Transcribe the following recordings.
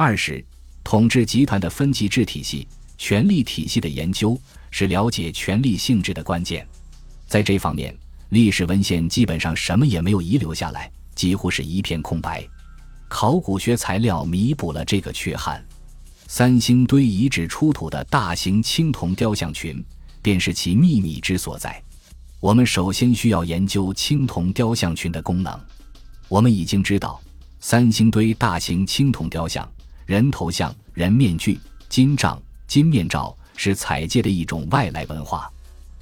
二是统治集团的分级制体系、权力体系的研究是了解权力性质的关键。在这方面，历史文献基本上什么也没有遗留下来，几乎是一片空白。考古学材料弥补了这个缺憾。三星堆遗址出土的大型青铜雕像群，便是其秘密之所在。我们首先需要研究青铜雕像群的功能。我们已经知道，三星堆大型青铜雕像、人头像、人面具、金杖、金面罩是采借的一种外来文化。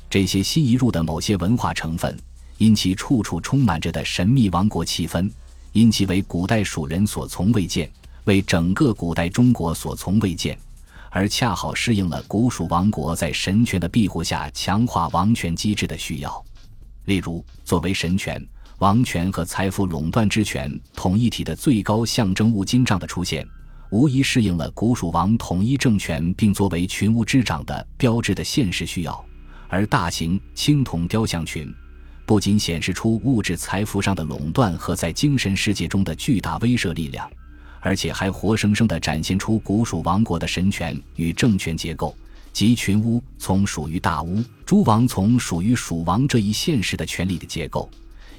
这些新移入的某些文化成分，因其处处充满着的神秘王国气氛，因其为古代蜀人所从未见。为整个古代中国所从未见，而恰好适应了古蜀王国在神权的庇护下强化王权机制的需要。例如，作为神权、王权和财富垄断之权统一体的最高象征物金杖的出现，无疑适应了古蜀王统一政权并作为群巫之长的标志的现实需要。而大型青铜雕像群，不仅显示出物质财富上的垄断和在精神世界中的巨大威慑力量。而且还活生生地展现出古蜀王国的神权与政权结构，即群巫从属于大巫，诸王从属于蜀王这一现实的权力的结构，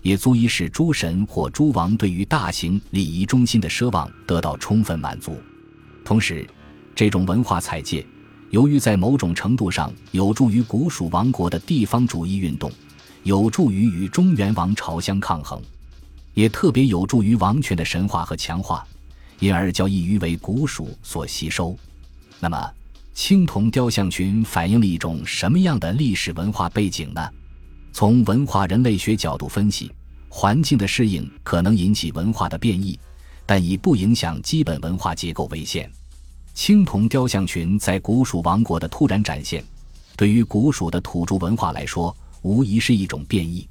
也足以使诸神或诸王对于大型礼仪中心的奢望得到充分满足。同时，这种文化采借，由于在某种程度上有助于古蜀王国的地方主义运动，有助于与中原王朝相抗衡，也特别有助于王权的神话和强化。因而较易于为古蜀所吸收。那么，青铜雕像群反映了一种什么样的历史文化背景呢？从文化人类学角度分析，环境的适应可能引起文化的变异，但以不影响基本文化结构为限。青铜雕像群在古蜀王国的突然展现，对于古蜀的土著文化来说，无疑是一种变异。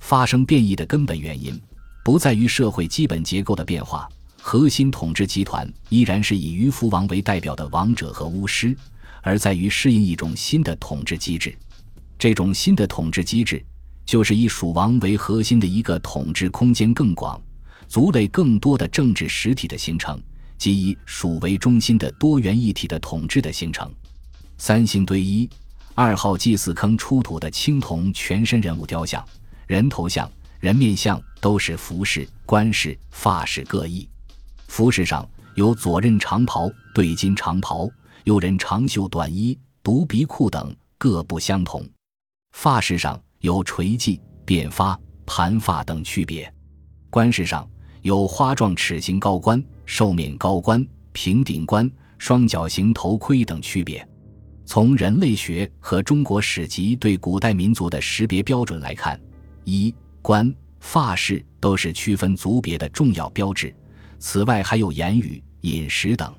发生变异的根本原因，不在于社会基本结构的变化。核心统治集团依然是以鱼凫王为代表的王者和巫师，而在于适应一种新的统治机制。这种新的统治机制，就是以蜀王为核心的一个统治空间更广、族类更多的政治实体的形成，即以蜀为中心的多元一体的统治的形成。三星堆一二号祭祀坑出土的青铜全身人物雕像、人头像、人面像，都是服饰、冠饰、发饰各异。服饰上有左衽长袍、对襟长袍，右衽长袖短衣、独鼻裤等各不相同。发饰上有垂髻、扁发、盘发等区别。冠饰上有花状齿形高冠、兽面高冠、平顶冠、双角形头盔等区别。从人类学和中国史籍对古代民族的识别标准来看，衣、冠、发饰都是区分族别的重要标志。此外，还有言语、饮食等。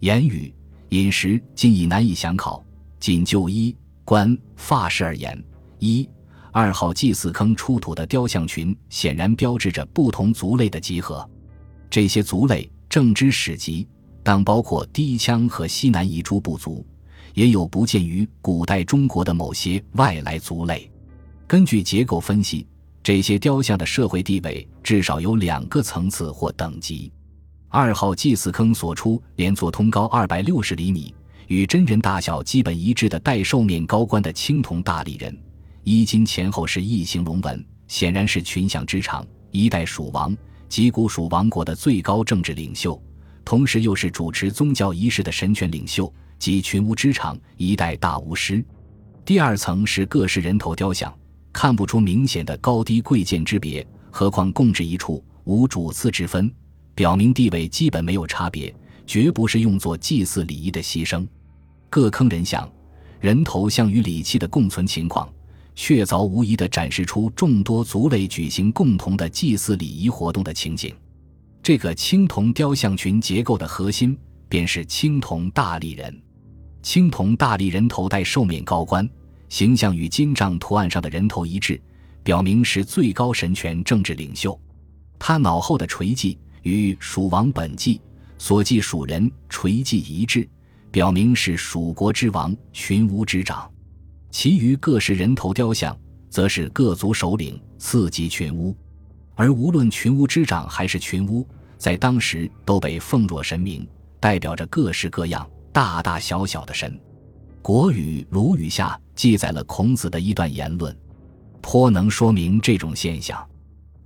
言语、饮食今已难以详考。仅就衣、观、发饰而言，一、二号祭祀坑出土的雕像群显然标志着不同族类的集合。这些族类正之史籍，当包括低羌和西南彝诸部族，也有不见于古代中国的某些外来族类。根据结构分析。这些雕像的社会地位至少有两个层次或等级。二号祭祀坑所出连座通高二百六十厘米、与真人大小基本一致的带兽面高冠的青铜大立人，衣襟前后是异形龙纹，显然是群像之长，一代蜀王及古蜀王国的最高政治领袖，同时又是主持宗教仪式的神权领袖及群巫之长，一代大巫师。第二层是各式人头雕像。看不出明显的高低贵贱之别，何况共置一处，无主次之分，表明地位基本没有差别，绝不是用作祭祀礼仪的牺牲。各坑人像、人头像与礼器的共存情况，确凿无疑地展示出众多族类举行共同的祭祀礼仪活动的情景。这个青铜雕像群结构的核心，便是青铜大立人。青铜大立人头戴兽面高冠。形象与金杖图案上的人头一致，表明是最高神权政治领袖。他脑后的垂髻与蜀王本纪所记蜀人垂髻一致，表明是蜀国之王群巫之长。其余各式人头雕像，则是各族首领次级群巫。而无论群巫之长还是群巫，在当时都被奉若神明，代表着各式各样、大大小小的神。《国语·鲁语》下记载了孔子的一段言论，颇能说明这种现象。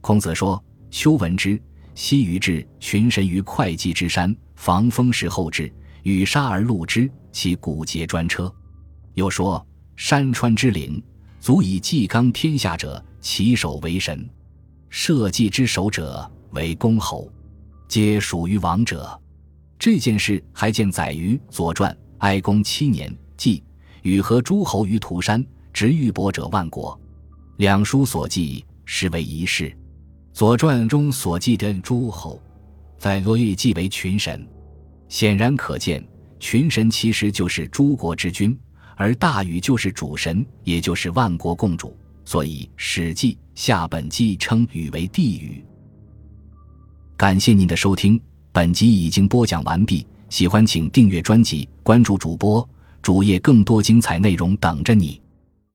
孔子说：“丘闻之，西隅至群神于会稽之山，防风时后至，与沙而戮之，其骨节专车。”又说：“山川之灵，足以济刚天下者，其首为神；社稷之首者为公侯，皆属于王者。”这件事还见载于《左传》。哀公七年，季禹和诸侯于涂山，执玉帛者万国。两书所记，实为一事。《左传》中所记的诸侯，在《罗玉》记为群神，显然可见，群神其实就是诸国之君，而大禹就是主神，也就是万国共主。所以《史记·下本纪》称禹为帝禹。感谢您的收听。本集已经播讲完毕，喜欢请订阅专辑，关注主播主页，更多精彩内容等着你。